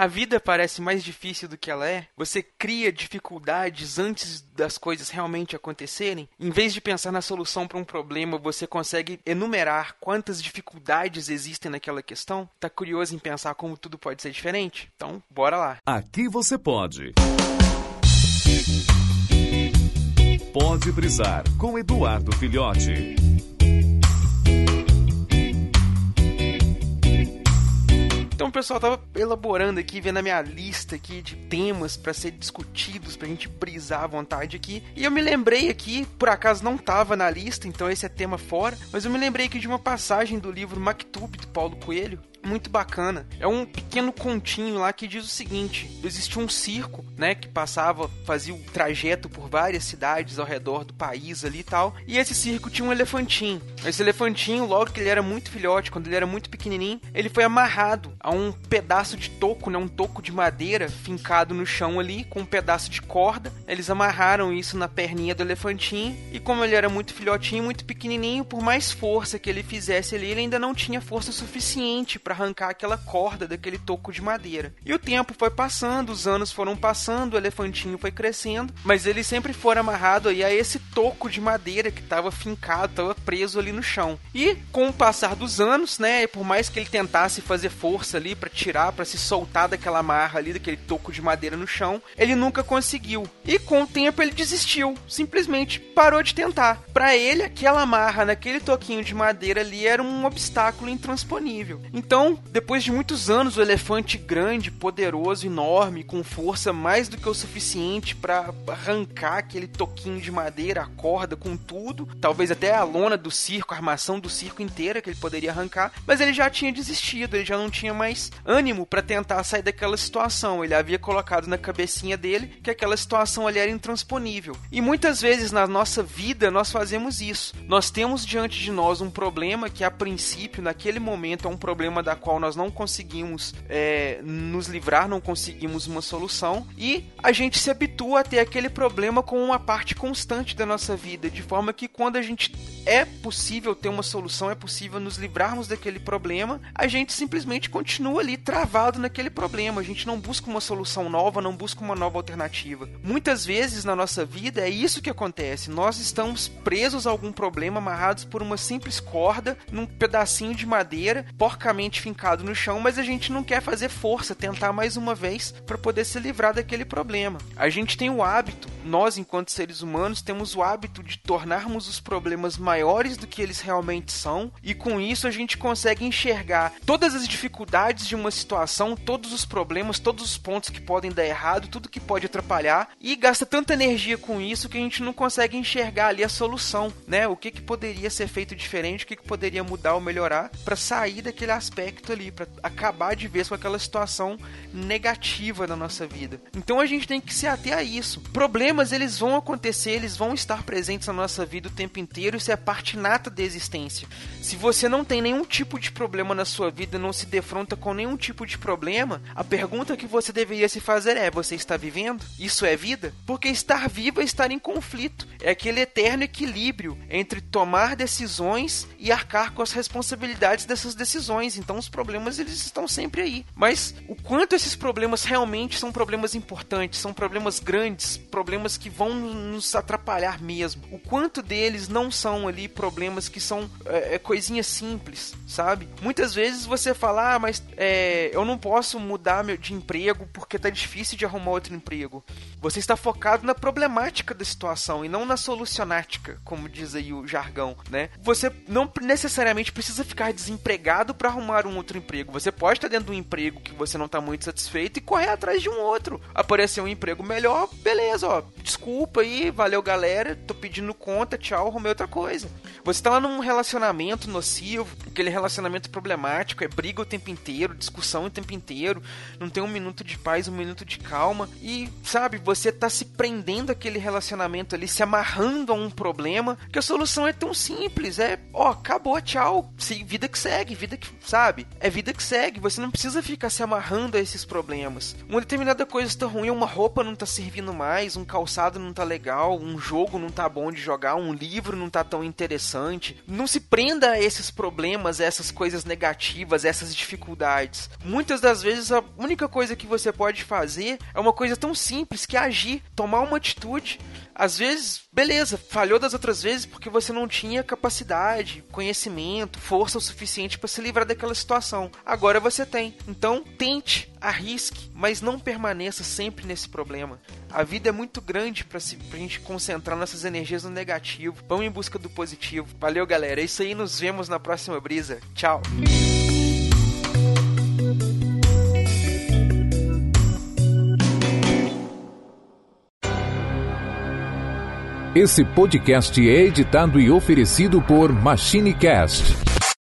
A vida parece mais difícil do que ela é? Você cria dificuldades antes das coisas realmente acontecerem? Em vez de pensar na solução para um problema, você consegue enumerar quantas dificuldades existem naquela questão? Tá curioso em pensar como tudo pode ser diferente? Então, bora lá. Aqui você pode. Pode brisar com Eduardo Filhote. Então, o pessoal tava elaborando aqui, vendo a minha lista aqui de temas para ser discutidos, pra gente brisar à vontade aqui. E eu me lembrei aqui, por acaso não tava na lista, então esse é tema fora, mas eu me lembrei aqui de uma passagem do livro Maktub de Paulo Coelho, muito bacana. É um pequeno continho lá que diz o seguinte: existia um circo, né, que passava, fazia o trajeto por várias cidades ao redor do país ali e tal. E esse circo tinha um elefantinho. Esse elefantinho, logo que ele era muito filhote, quando ele era muito pequenininho, ele foi amarrado a um pedaço de toco, né, um toco de madeira fincado no chão ali com um pedaço de corda. Eles amarraram isso na perninha do elefantinho e como ele era muito filhotinho, muito pequenininho, por mais força que ele fizesse ali, ele ainda não tinha força suficiente para arrancar aquela corda daquele toco de madeira. E o tempo foi passando, os anos foram passando, o elefantinho foi crescendo, mas ele sempre foi amarrado aí a esse toco de madeira que estava fincado, estava preso ali no chão. E com o passar dos anos, né, por mais que ele tentasse fazer força ali para tirar, para se soltar daquela amarra ali, daquele toco de madeira no chão, ele nunca conseguiu. E com o tempo ele desistiu, simplesmente parou de tentar. Para ele, aquela amarra naquele toquinho de madeira ali era um obstáculo intransponível. Então então, depois de muitos anos, o elefante grande, poderoso, enorme, com força mais do que o suficiente para arrancar aquele toquinho de madeira, a corda, com tudo, talvez até a lona do circo, a armação do circo inteira que ele poderia arrancar, mas ele já tinha desistido, ele já não tinha mais ânimo para tentar sair daquela situação. Ele havia colocado na cabecinha dele que aquela situação ali era intransponível. E muitas vezes na nossa vida nós fazemos isso. Nós temos diante de nós um problema que a princípio, naquele momento, é um problema da da qual nós não conseguimos é, nos livrar, não conseguimos uma solução, e a gente se habitua a ter aquele problema com uma parte constante da nossa vida, de forma que quando a gente é possível ter uma solução, é possível nos livrarmos daquele problema, a gente simplesmente continua ali travado naquele problema, a gente não busca uma solução nova, não busca uma nova alternativa. Muitas vezes na nossa vida é isso que acontece, nós estamos presos a algum problema, amarrados por uma simples corda, num pedacinho de madeira, porcamente fincado no chão, mas a gente não quer fazer força, tentar mais uma vez para poder se livrar daquele problema. A gente tem o hábito, nós enquanto seres humanos temos o hábito de tornarmos os problemas maiores do que eles realmente são, e com isso a gente consegue enxergar todas as dificuldades de uma situação, todos os problemas, todos os pontos que podem dar errado, tudo que pode atrapalhar, e gasta tanta energia com isso que a gente não consegue enxergar ali a solução, né? O que, que poderia ser feito diferente, o que, que poderia mudar ou melhorar para sair daquele aspecto aspecto ali, para acabar de vez com aquela situação negativa na nossa vida. Então a gente tem que se ater a isso. Problemas eles vão acontecer, eles vão estar presentes na nossa vida o tempo inteiro, isso é parte nata da existência. Se você não tem nenhum tipo de problema na sua vida, não se defronta com nenhum tipo de problema, a pergunta que você deveria se fazer é: você está vivendo? Isso é vida? Porque estar vivo é estar em conflito. É aquele eterno equilíbrio entre tomar decisões e arcar com as responsabilidades dessas decisões. Então os problemas eles estão sempre aí. Mas o quanto esses problemas realmente são problemas importantes, são problemas grandes, problemas que vão nos atrapalhar mesmo. O quanto deles não são ali problemas que são é, é coisinhas simples, sabe? Muitas vezes você fala, ah, mas é, eu não posso mudar meu, de emprego porque tá difícil de arrumar outro emprego. Você está focado na problemática da situação e não na solucionática, como diz aí o jargão, né? Você não necessariamente precisa ficar desempregado para arrumar um outro emprego. Você pode estar dentro de um emprego que você não está muito satisfeito e correr atrás de um outro. Aparecer um emprego melhor, beleza, ó. Desculpa aí, valeu galera, tô pedindo conta, tchau, arrumei outra coisa. Você tá lá num relacionamento nocivo, aquele relacionamento problemático, é briga o tempo inteiro, discussão o tempo inteiro, não tem um minuto de paz, um minuto de calma e, sabe, você tá se prendendo aquele relacionamento ali, se amarrando a um problema, que a solução é tão simples, é, ó, acabou, tchau, vida que segue, vida que, sabe? É vida que segue, você não precisa ficar se amarrando a esses problemas. Uma determinada coisa está ruim, uma roupa não tá servindo mais, um calçado não tá legal, um jogo não tá bom de jogar, um livro não tá tão interessante maçante. Não se prenda a esses problemas, a essas coisas negativas, a essas dificuldades. Muitas das vezes a única coisa que você pode fazer é uma coisa tão simples que é agir, tomar uma atitude. Às vezes, beleza, falhou das outras vezes porque você não tinha capacidade, conhecimento, força o suficiente para se livrar daquela situação. Agora você tem. Então, tente, arrisque, mas não permaneça sempre nesse problema. A vida é muito grande para a gente concentrar nossas energias no negativo. Vamos em busca do positivo. Valeu, galera. É isso aí. Nos vemos na próxima brisa. Tchau. Esse podcast é editado e oferecido por MachineCast